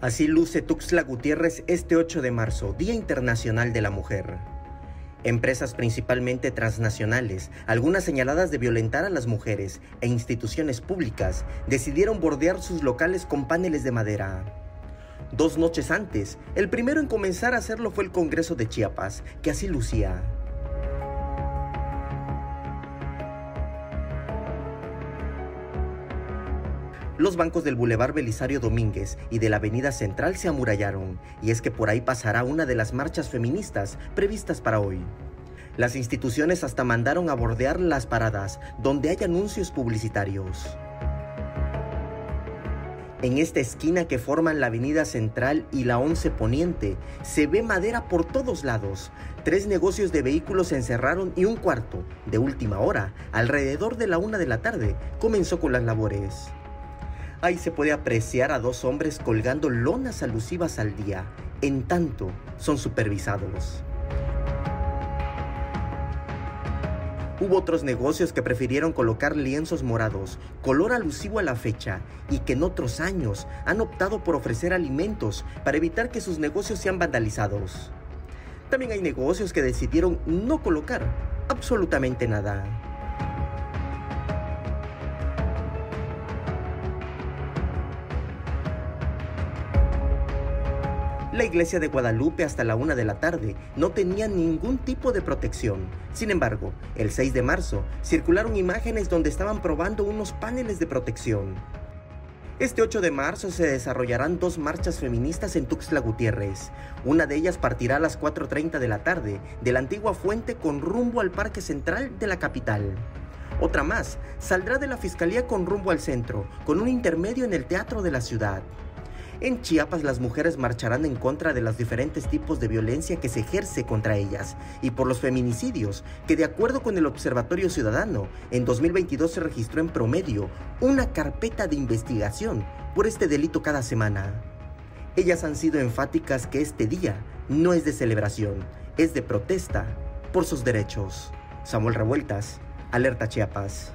Así luce Tuxtla Gutiérrez este 8 de marzo, Día Internacional de la Mujer. Empresas principalmente transnacionales, algunas señaladas de violentar a las mujeres e instituciones públicas, decidieron bordear sus locales con paneles de madera. Dos noches antes, el primero en comenzar a hacerlo fue el Congreso de Chiapas, que así lucía. Los bancos del Boulevard Belisario Domínguez y de la Avenida Central se amurallaron, y es que por ahí pasará una de las marchas feministas previstas para hoy. Las instituciones hasta mandaron a bordear las paradas donde hay anuncios publicitarios. En esta esquina que forman la Avenida Central y la 11 Poniente, se ve madera por todos lados. Tres negocios de vehículos se encerraron y un cuarto, de última hora, alrededor de la una de la tarde, comenzó con las labores. Ahí se puede apreciar a dos hombres colgando lonas alusivas al día, en tanto son supervisados. Hubo otros negocios que prefirieron colocar lienzos morados, color alusivo a la fecha, y que en otros años han optado por ofrecer alimentos para evitar que sus negocios sean vandalizados. También hay negocios que decidieron no colocar absolutamente nada. La iglesia de Guadalupe hasta la una de la tarde no tenía ningún tipo de protección. Sin embargo, el 6 de marzo circularon imágenes donde estaban probando unos paneles de protección. Este 8 de marzo se desarrollarán dos marchas feministas en Tuxtla Gutiérrez. Una de ellas partirá a las 4.30 de la tarde de la antigua fuente con rumbo al Parque Central de la capital. Otra más saldrá de la Fiscalía con rumbo al centro, con un intermedio en el Teatro de la Ciudad. En Chiapas las mujeres marcharán en contra de los diferentes tipos de violencia que se ejerce contra ellas y por los feminicidios, que de acuerdo con el Observatorio Ciudadano, en 2022 se registró en promedio una carpeta de investigación por este delito cada semana. Ellas han sido enfáticas que este día no es de celebración, es de protesta por sus derechos. Samuel Revueltas, Alerta Chiapas.